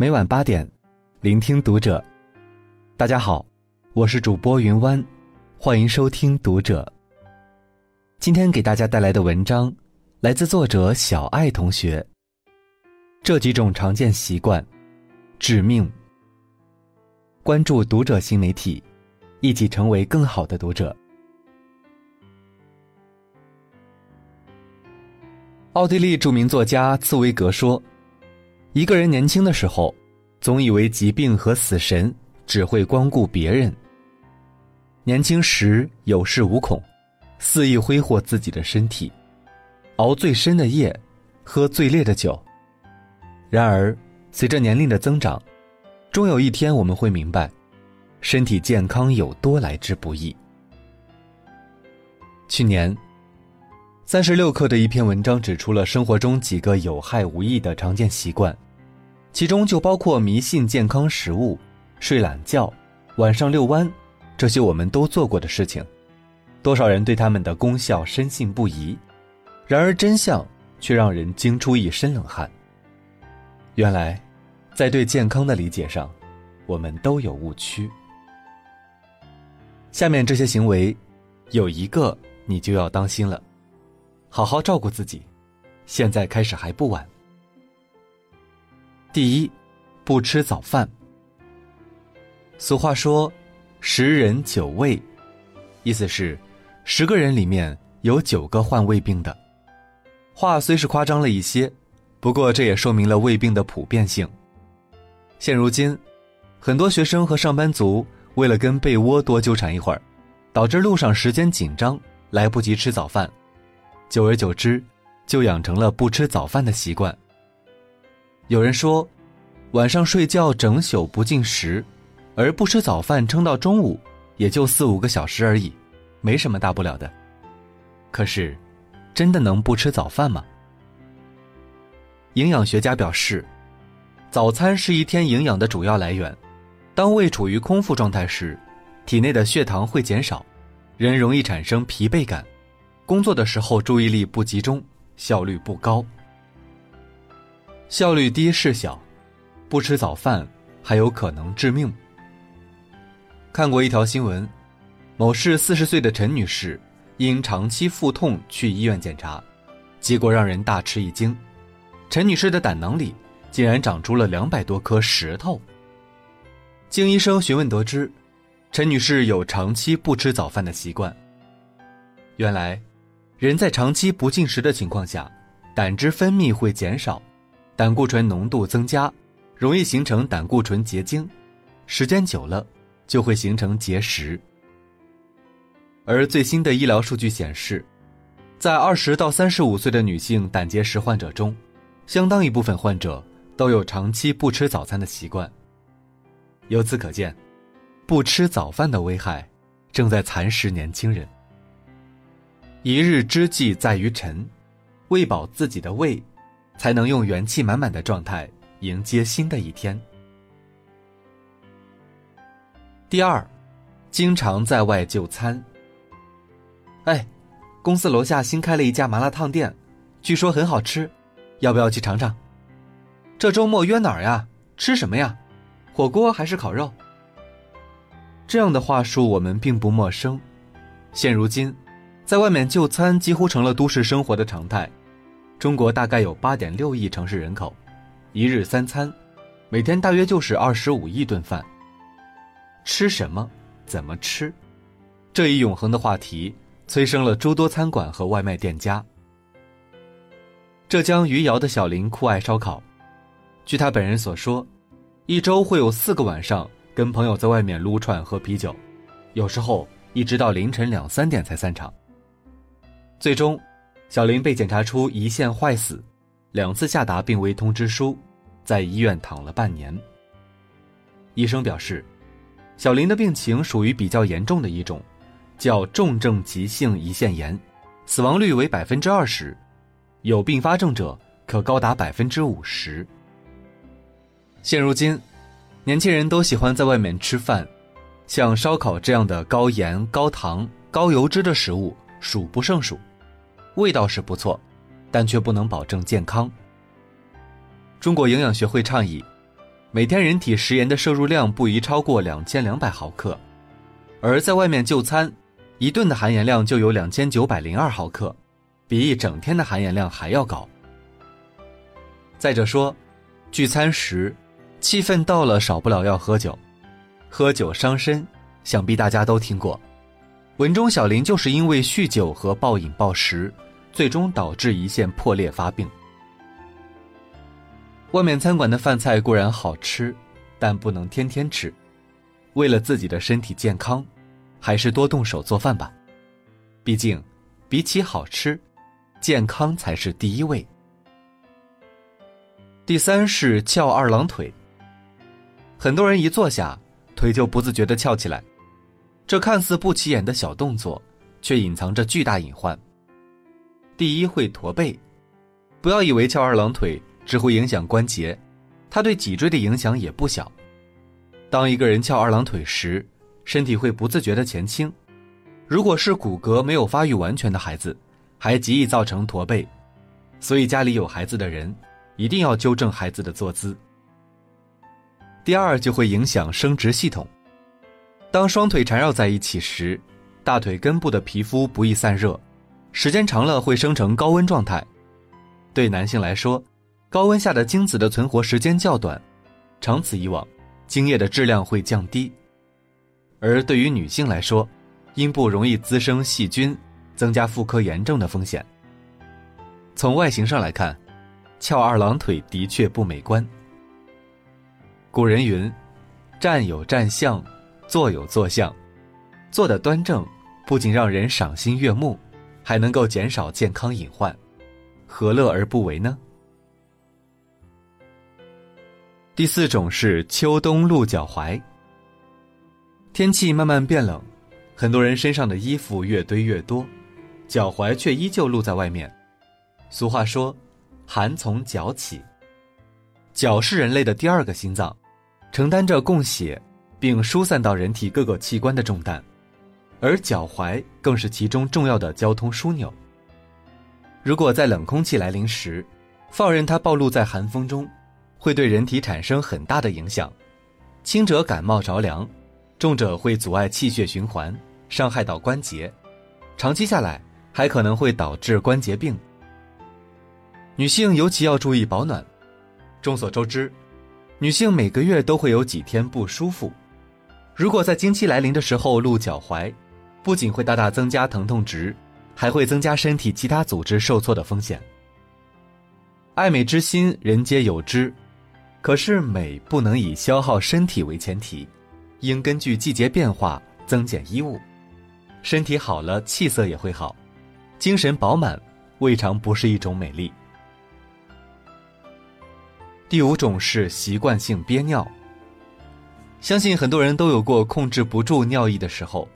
每晚八点，聆听读者。大家好，我是主播云湾，欢迎收听读者。今天给大家带来的文章来自作者小爱同学。这几种常见习惯，致命。关注读者新媒体，一起成为更好的读者。奥地利著名作家茨威格说。一个人年轻的时候，总以为疾病和死神只会光顾别人。年轻时有恃无恐，肆意挥霍自己的身体，熬最深的夜，喝最烈的酒。然而，随着年龄的增长，终有一天我们会明白，身体健康有多来之不易。去年，三十六课的一篇文章指出了生活中几个有害无益的常见习惯。其中就包括迷信健康食物、睡懒觉、晚上遛弯，这些我们都做过的事情，多少人对他们的功效深信不疑，然而真相却让人惊出一身冷汗。原来，在对健康的理解上，我们都有误区。下面这些行为，有一个你就要当心了，好好照顾自己，现在开始还不晚。第一，不吃早饭。俗话说“十人九胃”，意思是十个人里面有九个患胃病的。话虽是夸张了一些，不过这也说明了胃病的普遍性。现如今，很多学生和上班族为了跟被窝多纠缠一会儿，导致路上时间紧张，来不及吃早饭，久而久之，就养成了不吃早饭的习惯。有人说，晚上睡觉整宿不进食，而不吃早饭撑到中午，也就四五个小时而已，没什么大不了的。可是，真的能不吃早饭吗？营养学家表示，早餐是一天营养的主要来源。当胃处于空腹状态时，体内的血糖会减少，人容易产生疲惫感，工作的时候注意力不集中，效率不高。效率低事小，不吃早饭还有可能致命。看过一条新闻，某市四十岁的陈女士因长期腹痛去医院检查，结果让人大吃一惊，陈女士的胆囊里竟然长出了两百多颗石头。经医生询问得知，陈女士有长期不吃早饭的习惯。原来，人在长期不进食的情况下，胆汁分泌会减少。胆固醇浓度增加，容易形成胆固醇结晶，时间久了就会形成结石。而最新的医疗数据显示，在二十到三十五岁的女性胆结石患者中，相当一部分患者都有长期不吃早餐的习惯。由此可见，不吃早饭的危害正在蚕食年轻人。一日之计在于晨，喂饱自己的胃。才能用元气满满的状态迎接新的一天。第二，经常在外就餐。哎，公司楼下新开了一家麻辣烫店，据说很好吃，要不要去尝尝？这周末约哪儿呀？吃什么呀？火锅还是烤肉？这样的话术我们并不陌生。现如今，在外面就餐几乎成了都市生活的常态。中国大概有八点六亿城市人口，一日三餐，每天大约就是二十五亿顿饭。吃什么？怎么吃？这一永恒的话题催生了诸多餐馆和外卖店家。浙江余姚的小林酷爱烧烤，据他本人所说，一周会有四个晚上跟朋友在外面撸串喝啤酒，有时候一直到凌晨两三点才散场。最终。小林被检查出胰腺坏死，两次下达病危通知书，在医院躺了半年。医生表示，小林的病情属于比较严重的一种，叫重症急性胰腺炎，死亡率为百分之二十，有并发症者可高达百分之五十。现如今，年轻人都喜欢在外面吃饭，像烧烤这样的高盐、高糖、高油脂的食物数不胜数。味道是不错，但却不能保证健康。中国营养学会倡议，每天人体食盐的摄入量不宜超过两千两百毫克，而在外面就餐，一顿的含盐量就有两千九百零二毫克，比一整天的含盐量还要高。再者说，聚餐时，气氛到了，少不了要喝酒，喝酒伤身，想必大家都听过。文中小林就是因为酗酒和暴饮暴食，最终导致胰腺破裂发病。外面餐馆的饭菜固然好吃，但不能天天吃。为了自己的身体健康，还是多动手做饭吧。毕竟，比起好吃，健康才是第一位。第三是翘二郎腿。很多人一坐下，腿就不自觉地翘起来，这看似不起眼的小动作，却隐藏着巨大隐患。第一会驼背，不要以为翘二郎腿。只会影响关节，它对脊椎的影响也不小。当一个人翘二郎腿时，身体会不自觉的前倾。如果是骨骼没有发育完全的孩子，还极易造成驼背。所以家里有孩子的人，一定要纠正孩子的坐姿。第二就会影响生殖系统。当双腿缠绕在一起时，大腿根部的皮肤不易散热，时间长了会生成高温状态。对男性来说，高温下的精子的存活时间较短，长此以往，精液的质量会降低。而对于女性来说，阴部容易滋生细菌，增加妇科炎症的风险。从外形上来看，翘二郎腿的确不美观。古人云：“站有站相，坐有坐相。”坐得端正，不仅让人赏心悦目，还能够减少健康隐患，何乐而不为呢？第四种是秋冬露脚踝。天气慢慢变冷，很多人身上的衣服越堆越多，脚踝却依旧露在外面。俗话说：“寒从脚起。”脚是人类的第二个心脏，承担着供血并疏散到人体各个器官的重担，而脚踝更是其中重要的交通枢纽。如果在冷空气来临时，放任它暴露在寒风中。会对人体产生很大的影响，轻者感冒着凉，重者会阻碍气血循环，伤害到关节，长期下来还可能会导致关节病。女性尤其要注意保暖。众所周知，女性每个月都会有几天不舒服，如果在经期来临的时候露脚踝，不仅会大大增加疼痛值，还会增加身体其他组织受挫的风险。爱美之心，人皆有之。可是美不能以消耗身体为前提，应根据季节变化增减衣物。身体好了，气色也会好，精神饱满，未尝不是一种美丽。第五种是习惯性憋尿。相信很多人都有过控制不住尿意的时候，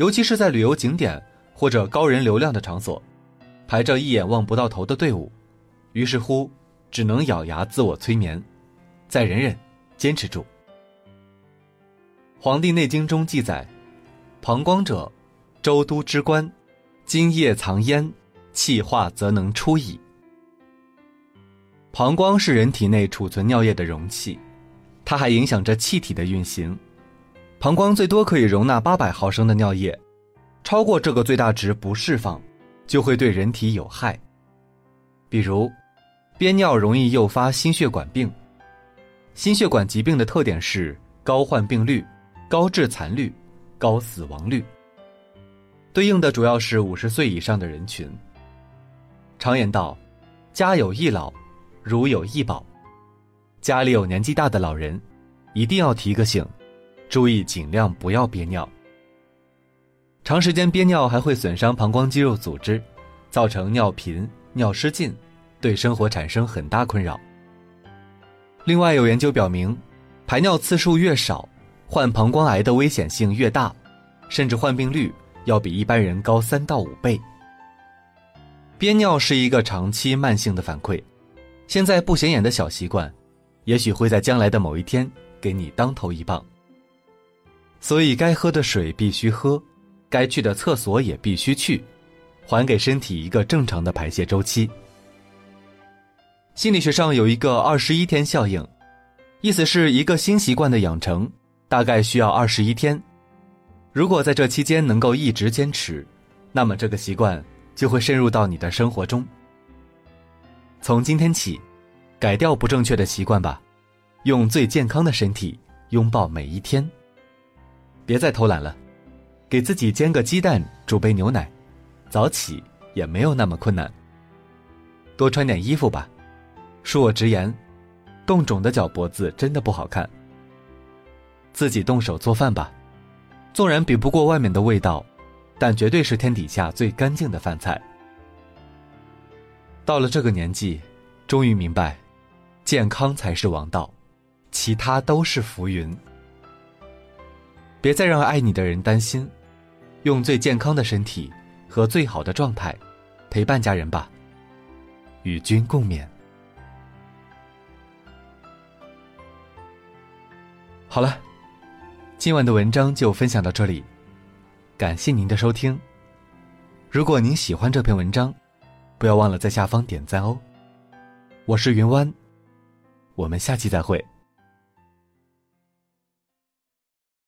尤其是在旅游景点或者高人流量的场所，排着一眼望不到头的队伍，于是乎只能咬牙自我催眠。再忍忍，坚持住。《黄帝内经》中记载：“膀胱者，周都之官，津液藏焉，气化则能出矣。”膀胱是人体内储存尿液的容器，它还影响着气体的运行。膀胱最多可以容纳八百毫升的尿液，超过这个最大值不释放，就会对人体有害。比如，憋尿容易诱发心血管病。心血管疾病的特点是高患病率、高致残率、高死亡率。对应的主要是五十岁以上的人群。常言道：“家有一老，如有一宝。”家里有年纪大的老人，一定要提个醒，注意尽量不要憋尿。长时间憋尿还会损伤膀胱肌肉组织，造成尿频、尿失禁，对生活产生很大困扰。另外有研究表明，排尿次数越少，患膀胱癌的危险性越大，甚至患病率要比一般人高三到五倍。憋尿是一个长期慢性的反馈，现在不显眼的小习惯，也许会在将来的某一天给你当头一棒。所以该喝的水必须喝，该去的厕所也必须去，还给身体一个正常的排泄周期。心理学上有一个二十一天效应，意思是一个新习惯的养成，大概需要二十一天。如果在这期间能够一直坚持，那么这个习惯就会深入到你的生活中。从今天起，改掉不正确的习惯吧，用最健康的身体拥抱每一天。别再偷懒了，给自己煎个鸡蛋，煮杯牛奶，早起也没有那么困难。多穿点衣服吧，恕我直言。冻肿的脚脖子真的不好看。自己动手做饭吧，纵然比不过外面的味道，但绝对是天底下最干净的饭菜。到了这个年纪，终于明白，健康才是王道，其他都是浮云。别再让爱你的人担心，用最健康的身体和最好的状态陪伴家人吧，与君共勉。好了，今晚的文章就分享到这里，感谢您的收听。如果您喜欢这篇文章，不要忘了在下方点赞哦。我是云湾，我们下期再会。